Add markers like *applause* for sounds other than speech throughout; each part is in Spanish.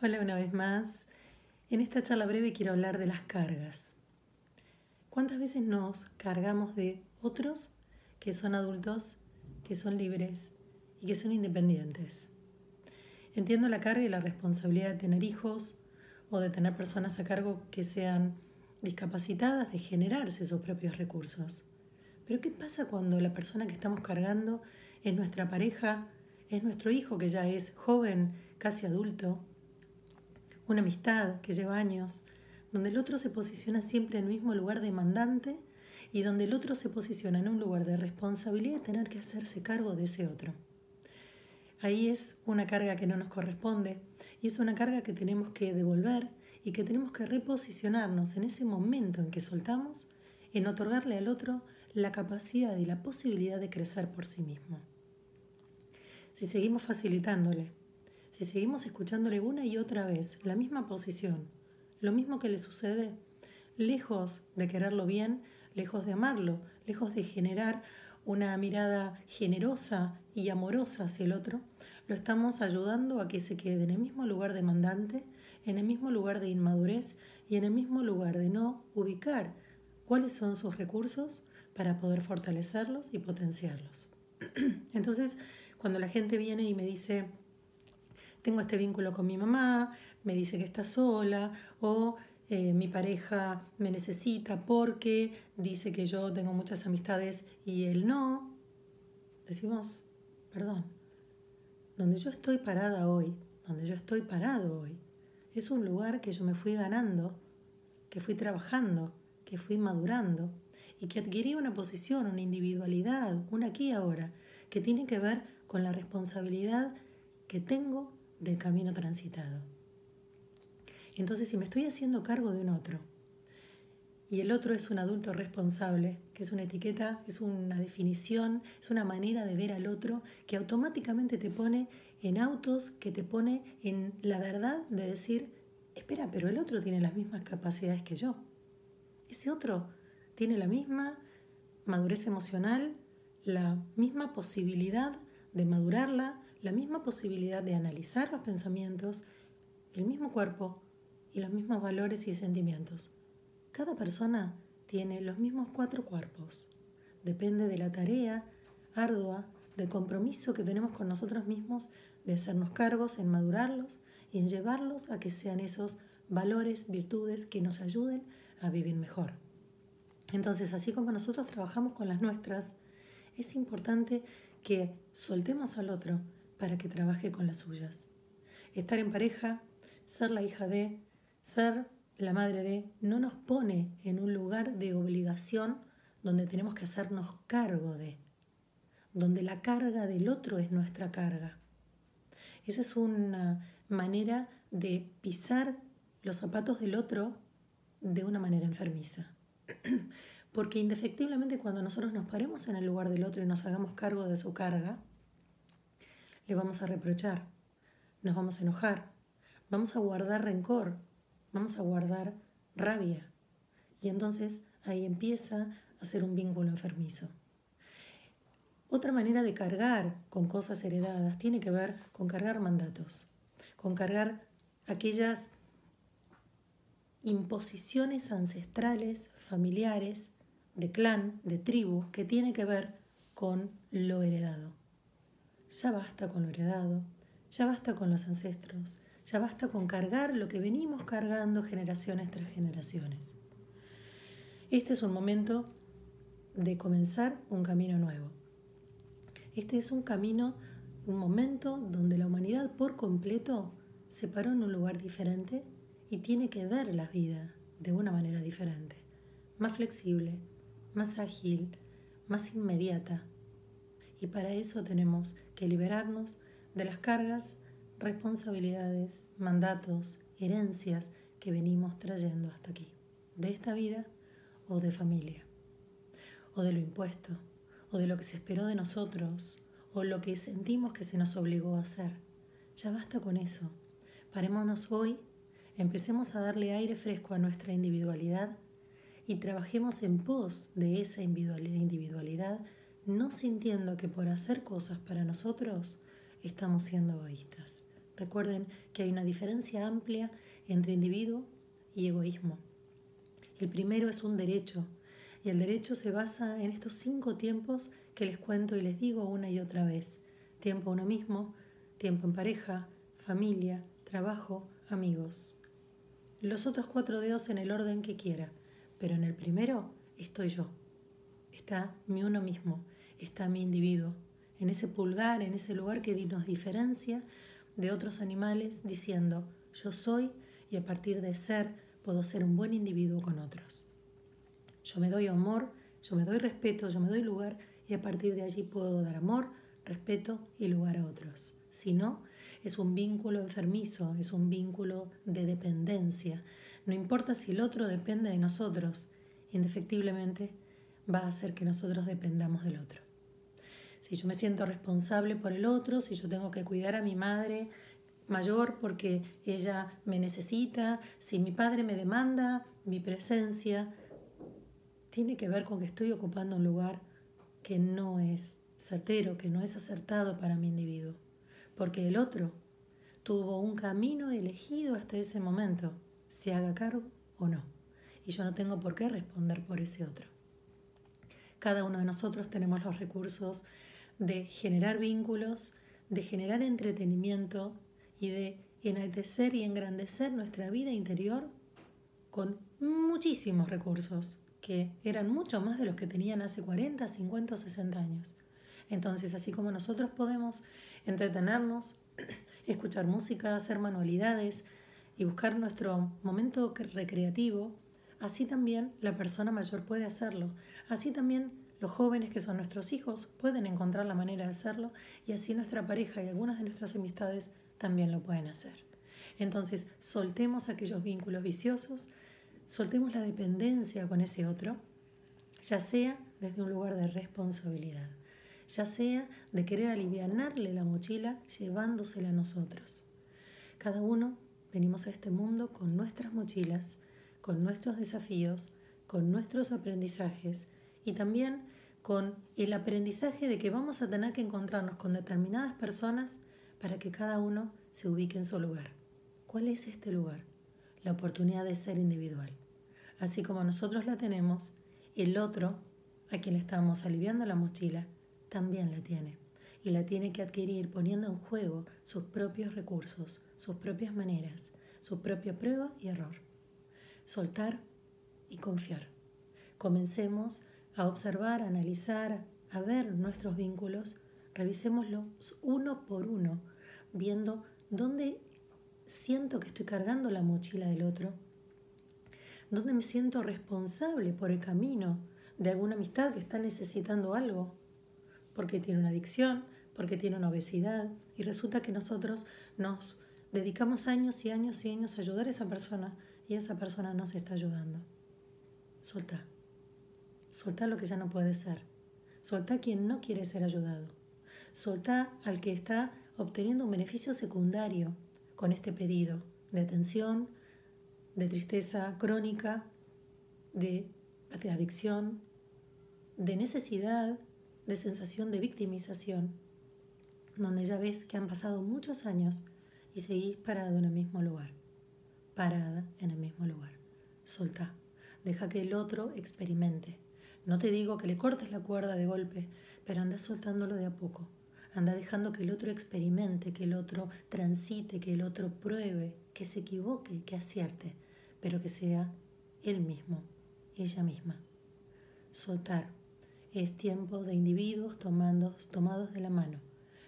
Hola una vez más. En esta charla breve quiero hablar de las cargas. ¿Cuántas veces nos cargamos de otros que son adultos, que son libres y que son independientes? Entiendo la carga y la responsabilidad de tener hijos o de tener personas a cargo que sean discapacitadas, de generarse sus propios recursos. Pero ¿qué pasa cuando la persona que estamos cargando es nuestra pareja, es nuestro hijo que ya es joven, casi adulto? Una amistad que lleva años, donde el otro se posiciona siempre en el mismo lugar demandante y donde el otro se posiciona en un lugar de responsabilidad de tener que hacerse cargo de ese otro. Ahí es una carga que no nos corresponde y es una carga que tenemos que devolver y que tenemos que reposicionarnos en ese momento en que soltamos, en otorgarle al otro la capacidad y la posibilidad de crecer por sí mismo. Si seguimos facilitándole si seguimos escuchándole una y otra vez la misma posición, lo mismo que le sucede, lejos de quererlo bien, lejos de amarlo, lejos de generar una mirada generosa y amorosa hacia el otro, lo estamos ayudando a que se quede en el mismo lugar demandante, en el mismo lugar de inmadurez y en el mismo lugar de no ubicar cuáles son sus recursos para poder fortalecerlos y potenciarlos. *clears throat* Entonces, cuando la gente viene y me dice, tengo este vínculo con mi mamá, me dice que está sola o eh, mi pareja me necesita porque dice que yo tengo muchas amistades y él no. Decimos, perdón, donde yo estoy parada hoy, donde yo estoy parado hoy, es un lugar que yo me fui ganando, que fui trabajando, que fui madurando y que adquirí una posición, una individualidad, un aquí ahora, que tiene que ver con la responsabilidad que tengo del camino transitado. Entonces, si me estoy haciendo cargo de un otro, y el otro es un adulto responsable, que es una etiqueta, es una definición, es una manera de ver al otro que automáticamente te pone en autos, que te pone en la verdad de decir, espera, pero el otro tiene las mismas capacidades que yo. Ese otro tiene la misma madurez emocional, la misma posibilidad de madurarla, la misma posibilidad de analizar los pensamientos, el mismo cuerpo y los mismos valores y sentimientos. Cada persona tiene los mismos cuatro cuerpos. Depende de la tarea ardua, del compromiso que tenemos con nosotros mismos de hacernos cargos en madurarlos y en llevarlos a que sean esos valores, virtudes que nos ayuden a vivir mejor. Entonces, así como nosotros trabajamos con las nuestras, es importante que soltemos al otro para que trabaje con las suyas. Estar en pareja, ser la hija de, ser la madre de, no nos pone en un lugar de obligación donde tenemos que hacernos cargo de, donde la carga del otro es nuestra carga. Esa es una manera de pisar los zapatos del otro de una manera enfermiza. *clears throat* Porque indefectiblemente cuando nosotros nos paremos en el lugar del otro y nos hagamos cargo de su carga, le vamos a reprochar, nos vamos a enojar, vamos a guardar rencor, vamos a guardar rabia. Y entonces ahí empieza a ser un vínculo enfermizo. Otra manera de cargar con cosas heredadas tiene que ver con cargar mandatos, con cargar aquellas imposiciones ancestrales, familiares, de clan, de tribu, que tiene que ver con lo heredado. Ya basta con lo heredado, ya basta con los ancestros, ya basta con cargar lo que venimos cargando generaciones tras generaciones. Este es un momento de comenzar un camino nuevo. Este es un camino, un momento donde la humanidad por completo se paró en un lugar diferente y tiene que ver la vida de una manera diferente, más flexible, más ágil, más inmediata, y para eso tenemos que liberarnos de las cargas, responsabilidades, mandatos, herencias que venimos trayendo hasta aquí, de esta vida o de familia, o de lo impuesto, o de lo que se esperó de nosotros, o lo que sentimos que se nos obligó a hacer. Ya basta con eso. Parémonos hoy, empecemos a darle aire fresco a nuestra individualidad y trabajemos en pos de esa individualidad no sintiendo que por hacer cosas para nosotros estamos siendo egoístas. Recuerden que hay una diferencia amplia entre individuo y egoísmo. El primero es un derecho, y el derecho se basa en estos cinco tiempos que les cuento y les digo una y otra vez. Tiempo uno mismo, tiempo en pareja, familia, trabajo, amigos. Los otros cuatro dedos en el orden que quiera, pero en el primero estoy yo. Está mi uno mismo, está mi individuo, en ese pulgar, en ese lugar que nos diferencia de otros animales, diciendo, yo soy y a partir de ser puedo ser un buen individuo con otros. Yo me doy amor, yo me doy respeto, yo me doy lugar y a partir de allí puedo dar amor, respeto y lugar a otros. Si no, es un vínculo enfermizo, es un vínculo de dependencia. No importa si el otro depende de nosotros, indefectiblemente va a hacer que nosotros dependamos del otro. Si yo me siento responsable por el otro, si yo tengo que cuidar a mi madre mayor porque ella me necesita, si mi padre me demanda mi presencia, tiene que ver con que estoy ocupando un lugar que no es certero, que no es acertado para mi individuo, porque el otro tuvo un camino elegido hasta ese momento, se haga cargo o no, y yo no tengo por qué responder por ese otro. Cada uno de nosotros tenemos los recursos de generar vínculos, de generar entretenimiento y de enaltecer y engrandecer nuestra vida interior con muchísimos recursos que eran mucho más de los que tenían hace 40, 50 o 60 años. Entonces, así como nosotros podemos entretenernos, *clears throat* escuchar música, hacer manualidades y buscar nuestro momento recreativo, así también la persona mayor puede hacerlo. Así también los jóvenes que son nuestros hijos pueden encontrar la manera de hacerlo y así nuestra pareja y algunas de nuestras amistades también lo pueden hacer. Entonces, soltemos aquellos vínculos viciosos, soltemos la dependencia con ese otro, ya sea desde un lugar de responsabilidad, ya sea de querer alivianarle la mochila llevándosela a nosotros. Cada uno venimos a este mundo con nuestras mochilas, con nuestros desafíos, con nuestros aprendizajes y también con el aprendizaje de que vamos a tener que encontrarnos con determinadas personas para que cada uno se ubique en su lugar. ¿Cuál es este lugar? la oportunidad de ser individual. Así como nosotros la tenemos, el otro, a quien le estamos aliviando la mochila, también la tiene. Y la tiene que adquirir poniendo en juego sus propios recursos, sus propias maneras, su propia prueba y error. Soltar y confiar. Comencemos a observar, a analizar, a ver nuestros vínculos, revisémoslos uno por uno, viendo dónde siento que estoy cargando la mochila del otro, donde me siento responsable por el camino de alguna amistad que está necesitando algo, porque tiene una adicción, porque tiene una obesidad, y resulta que nosotros nos dedicamos años y años y años a ayudar a esa persona y esa persona no se está ayudando. Solta. Solta lo que ya no puede ser. Solta a quien no quiere ser ayudado. Solta al que está obteniendo un beneficio secundario con este pedido de atención, de tristeza crónica, de, adicción, de necesidad, de sensación de victimización, donde ya ves que han pasado muchos años y seguís parado en el mismo lugar, parada en el mismo lugar. Solta, deja que el otro experimente. No te digo que le cortes la cuerda de golpe, pero anda soltándolo de a poco Anda dejando que el otro experimente, que el otro transite, que el otro pruebe, que se equivoque, que acierte, pero que sea él mismo, ella misma. Soltar. Es tiempo de individuos tomados de la mano.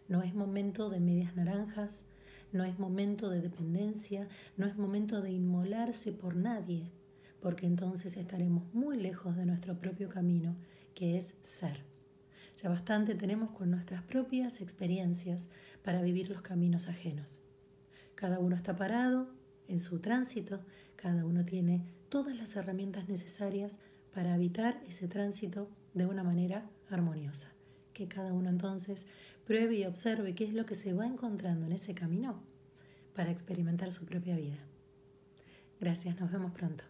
No es momento de medias naranjas, no es momento de dependencia, no es momento de inmolarse por nadie, porque entonces estaremos muy lejos de nuestro propio camino, que es ser. Ya bastante tenemos con nuestras propias experiencias para vivir los caminos ajenos. Cada uno está parado en su tránsito, cada uno tiene todas las herramientas necesarias para habitar ese tránsito de una manera armoniosa. Que cada uno entonces pruebe y observe qué es lo que se va encontrando en ese camino para experimentar su propia vida. Gracias, nos vemos pronto.